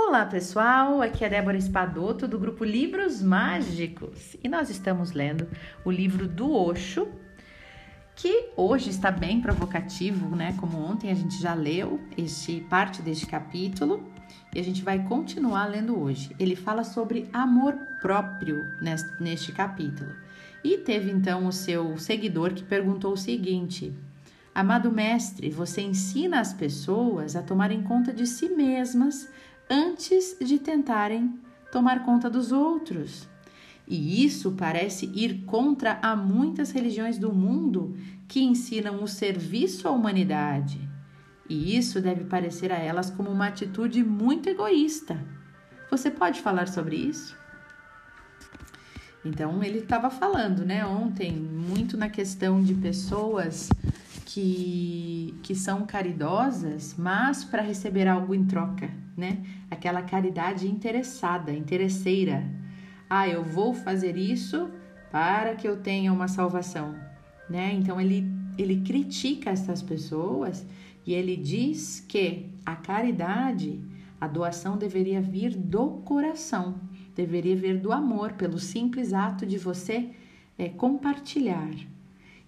Olá pessoal, aqui é Débora Espadoto do grupo Livros Mágicos e nós estamos lendo o livro do Osho, que hoje está bem provocativo, né? Como ontem a gente já leu este parte deste capítulo e a gente vai continuar lendo hoje. Ele fala sobre amor próprio neste, neste capítulo. E teve então o seu seguidor que perguntou o seguinte: Amado mestre, você ensina as pessoas a tomarem conta de si mesmas antes de tentarem tomar conta dos outros. E isso parece ir contra a muitas religiões do mundo que ensinam o serviço à humanidade. E isso deve parecer a elas como uma atitude muito egoísta. Você pode falar sobre isso? Então, ele estava falando, né, ontem, muito na questão de pessoas que, que são caridosas, mas para receber algo em troca, né? Aquela caridade interessada, interesseira. Ah, eu vou fazer isso para que eu tenha uma salvação, né? Então ele ele critica essas pessoas e ele diz que a caridade, a doação deveria vir do coração, deveria vir do amor, pelo simples ato de você é, compartilhar,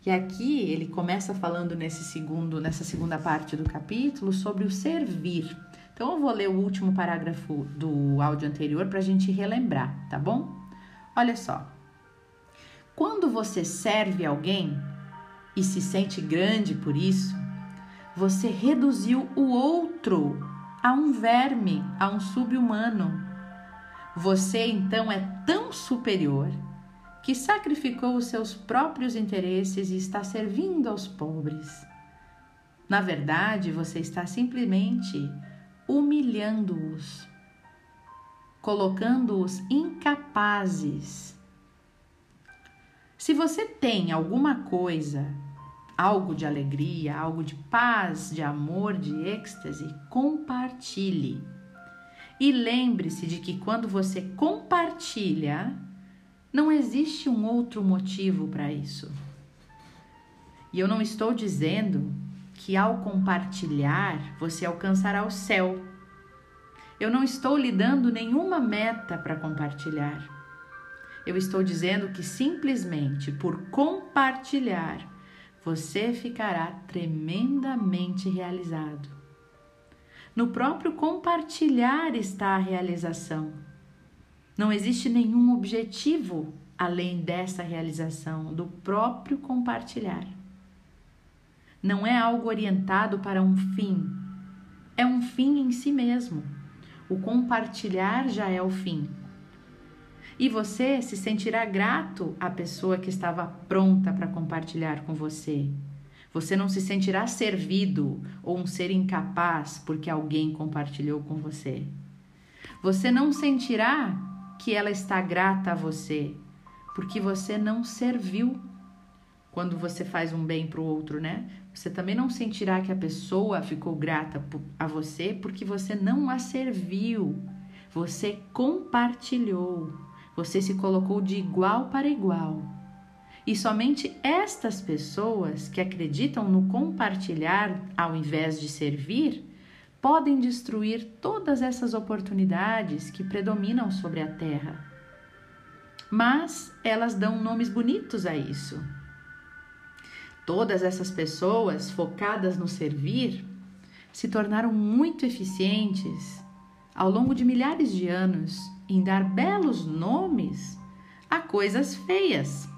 e aqui ele começa falando nesse segundo, nessa segunda parte do capítulo sobre o servir. Então eu vou ler o último parágrafo do áudio anterior para a gente relembrar, tá bom? Olha só. Quando você serve alguém e se sente grande por isso, você reduziu o outro a um verme, a um subhumano. Você então é tão superior que sacrificou os seus próprios interesses e está servindo aos pobres. Na verdade, você está simplesmente humilhando-os, colocando-os incapazes. Se você tem alguma coisa, algo de alegria, algo de paz, de amor, de êxtase, compartilhe. E lembre-se de que quando você compartilha, não existe um outro motivo para isso. E eu não estou dizendo que ao compartilhar você alcançará o céu. Eu não estou lhe dando nenhuma meta para compartilhar. Eu estou dizendo que simplesmente por compartilhar você ficará tremendamente realizado. No próprio compartilhar está a realização. Não existe nenhum objetivo além dessa realização, do próprio compartilhar. Não é algo orientado para um fim, é um fim em si mesmo. O compartilhar já é o fim. E você se sentirá grato à pessoa que estava pronta para compartilhar com você. Você não se sentirá servido ou um ser incapaz porque alguém compartilhou com você. Você não sentirá que ela está grata a você, porque você não serviu quando você faz um bem para o outro, né? Você também não sentirá que a pessoa ficou grata a você porque você não a serviu, você compartilhou, você se colocou de igual para igual. E somente estas pessoas que acreditam no compartilhar ao invés de servir podem destruir todas essas oportunidades que predominam sobre a terra. Mas elas dão nomes bonitos a isso. Todas essas pessoas focadas no servir se tornaram muito eficientes ao longo de milhares de anos em dar belos nomes a coisas feias.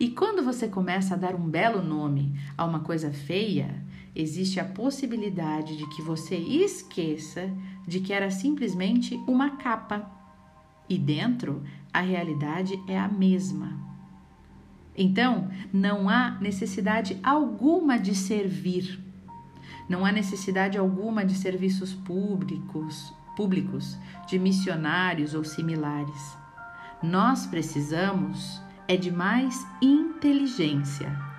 E quando você começa a dar um belo nome a uma coisa feia, existe a possibilidade de que você esqueça de que era simplesmente uma capa e dentro a realidade é a mesma. Então, não há necessidade alguma de servir. Não há necessidade alguma de serviços públicos, públicos, de missionários ou similares. Nós precisamos é de mais inteligência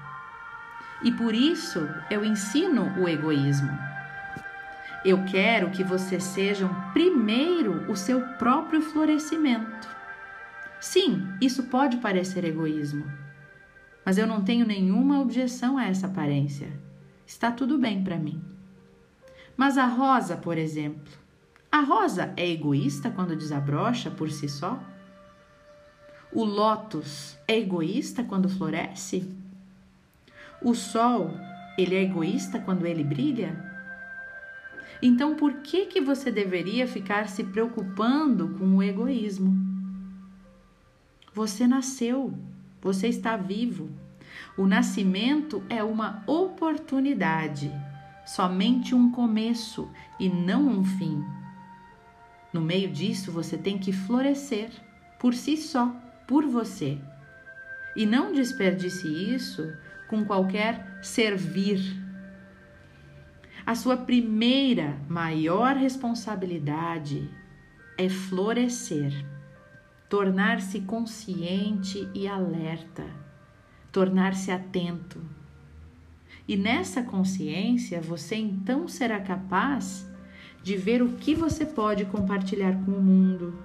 e por isso eu ensino o egoísmo. Eu quero que vocês sejam primeiro o seu próprio florescimento. Sim, isso pode parecer egoísmo, mas eu não tenho nenhuma objeção a essa aparência. Está tudo bem para mim. Mas a rosa, por exemplo, A rosa é egoísta quando desabrocha por si só? O lótus é egoísta quando floresce? O sol, ele é egoísta quando ele brilha? Então, por que que você deveria ficar se preocupando com o egoísmo? Você nasceu, você está vivo. O nascimento é uma oportunidade, somente um começo e não um fim. No meio disso, você tem que florescer por si só, por você. E não desperdice isso com qualquer servir a sua primeira maior responsabilidade é florescer, tornar-se consciente e alerta, tornar-se atento. E nessa consciência você então será capaz de ver o que você pode compartilhar com o mundo,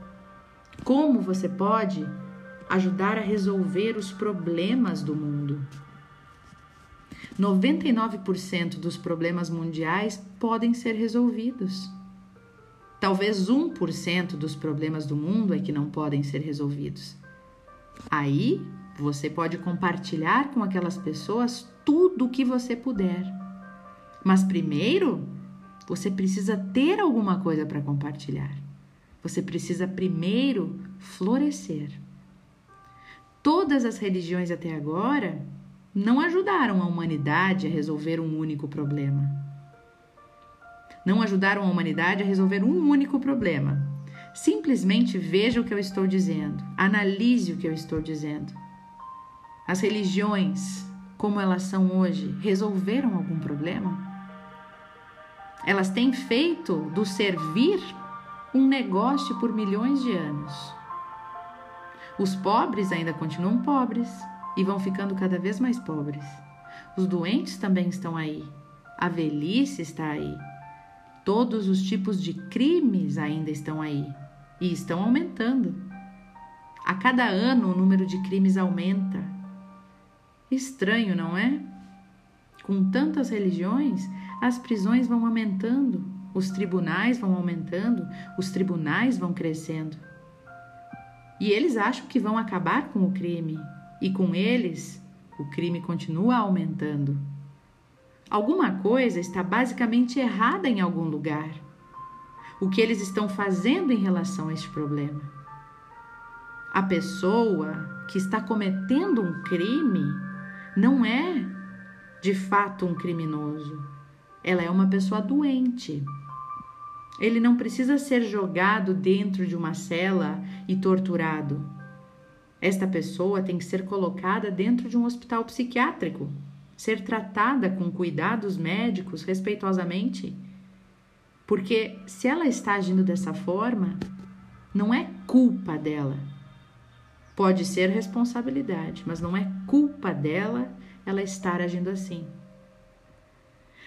como você pode ajudar a resolver os problemas do mundo. 99% dos problemas mundiais podem ser resolvidos. Talvez 1% dos problemas do mundo é que não podem ser resolvidos. Aí você pode compartilhar com aquelas pessoas tudo o que você puder. Mas primeiro, você precisa ter alguma coisa para compartilhar. Você precisa primeiro florescer. Todas as religiões até agora não ajudaram a humanidade a resolver um único problema. Não ajudaram a humanidade a resolver um único problema. Simplesmente veja o que eu estou dizendo, analise o que eu estou dizendo. As religiões, como elas são hoje, resolveram algum problema? Elas têm feito do servir um negócio por milhões de anos. Os pobres ainda continuam pobres, e vão ficando cada vez mais pobres. Os doentes também estão aí. A velhice está aí. Todos os tipos de crimes ainda estão aí e estão aumentando. A cada ano o número de crimes aumenta. Estranho, não é? Com tantas religiões, as prisões vão aumentando, os tribunais vão aumentando, os tribunais vão crescendo. E eles acham que vão acabar com o crime, e com eles o crime continua aumentando. Alguma coisa está basicamente errada em algum lugar. O que eles estão fazendo em relação a este problema? A pessoa que está cometendo um crime não é de fato um criminoso. Ela é uma pessoa doente. Ele não precisa ser jogado dentro de uma cela e torturado. Esta pessoa tem que ser colocada dentro de um hospital psiquiátrico, ser tratada com cuidados médicos respeitosamente. Porque se ela está agindo dessa forma, não é culpa dela. Pode ser responsabilidade, mas não é culpa dela ela estar agindo assim.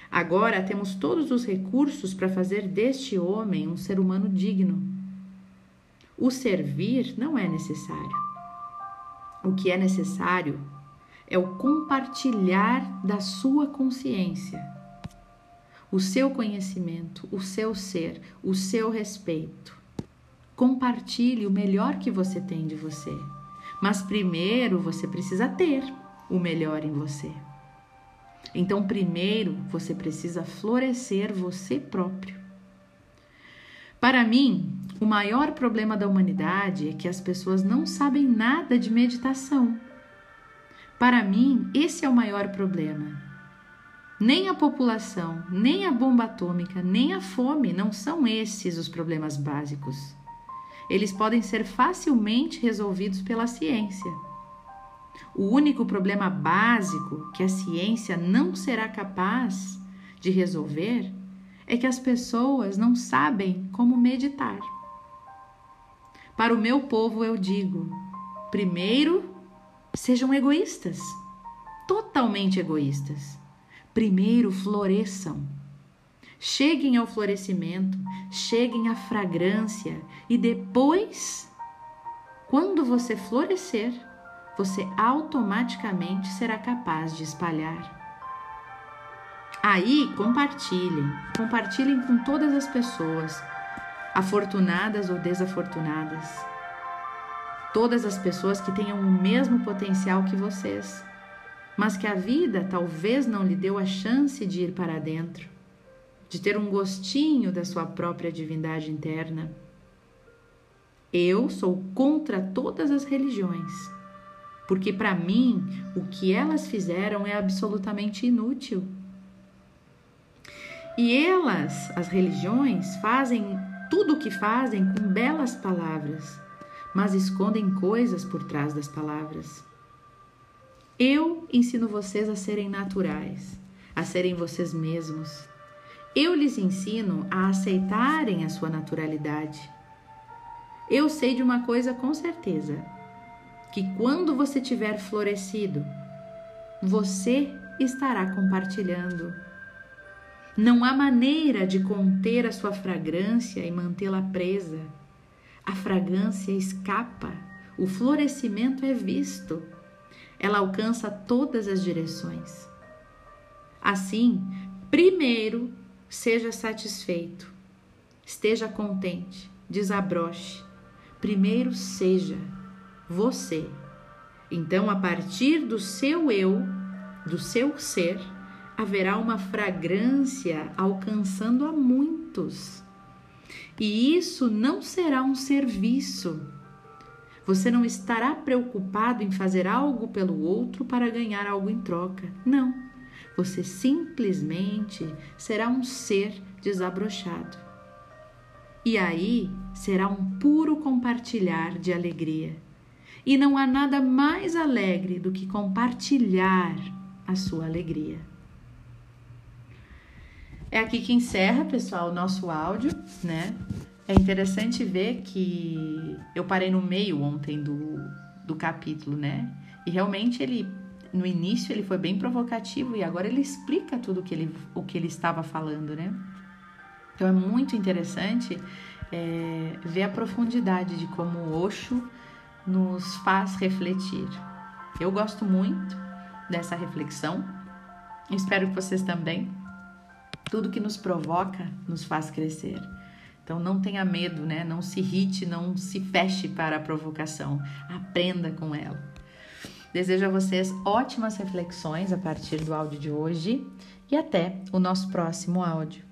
Agora temos todos os recursos para fazer deste homem um ser humano digno. O servir não é necessário. O que é necessário é o compartilhar da sua consciência, o seu conhecimento, o seu ser, o seu respeito. Compartilhe o melhor que você tem de você. Mas primeiro você precisa ter o melhor em você. Então, primeiro você precisa florescer você próprio. Para mim, o maior problema da humanidade é que as pessoas não sabem nada de meditação. Para mim, esse é o maior problema. Nem a população, nem a bomba atômica, nem a fome não são esses os problemas básicos. Eles podem ser facilmente resolvidos pela ciência. O único problema básico que a ciência não será capaz de resolver é que as pessoas não sabem como meditar. Para o meu povo eu digo: primeiro, sejam egoístas, totalmente egoístas. Primeiro, floresçam. Cheguem ao florescimento, cheguem à fragrância e depois, quando você florescer, você automaticamente será capaz de espalhar. Aí, compartilhem, compartilhem com todas as pessoas afortunadas ou desafortunadas. Todas as pessoas que tenham o mesmo potencial que vocês, mas que a vida talvez não lhe deu a chance de ir para dentro, de ter um gostinho da sua própria divindade interna. Eu sou contra todas as religiões, porque para mim o que elas fizeram é absolutamente inútil. E elas, as religiões, fazem tudo o que fazem com belas palavras, mas escondem coisas por trás das palavras. Eu ensino vocês a serem naturais, a serem vocês mesmos. Eu lhes ensino a aceitarem a sua naturalidade. Eu sei de uma coisa com certeza: que quando você tiver florescido, você estará compartilhando não há maneira de conter a sua fragrância e mantê-la presa. A fragrância escapa, o florescimento é visto. Ela alcança todas as direções. Assim, primeiro, seja satisfeito, esteja contente, desabroche. Primeiro, seja você. Então, a partir do seu eu, do seu ser, haverá uma fragrância alcançando a muitos. E isso não será um serviço. Você não estará preocupado em fazer algo pelo outro para ganhar algo em troca. Não. Você simplesmente será um ser desabrochado. E aí será um puro compartilhar de alegria. E não há nada mais alegre do que compartilhar a sua alegria. É aqui que encerra, pessoal, o nosso áudio, né? É interessante ver que eu parei no meio ontem do, do capítulo, né? E realmente ele, no início, ele foi bem provocativo e agora ele explica tudo que ele, o que ele estava falando, né? Então é muito interessante é, ver a profundidade de como o Osho nos faz refletir. Eu gosto muito dessa reflexão, espero que vocês também. Tudo que nos provoca nos faz crescer. Então não tenha medo, né? Não se irrite, não se feche para a provocação. Aprenda com ela. Desejo a vocês ótimas reflexões a partir do áudio de hoje e até o nosso próximo áudio.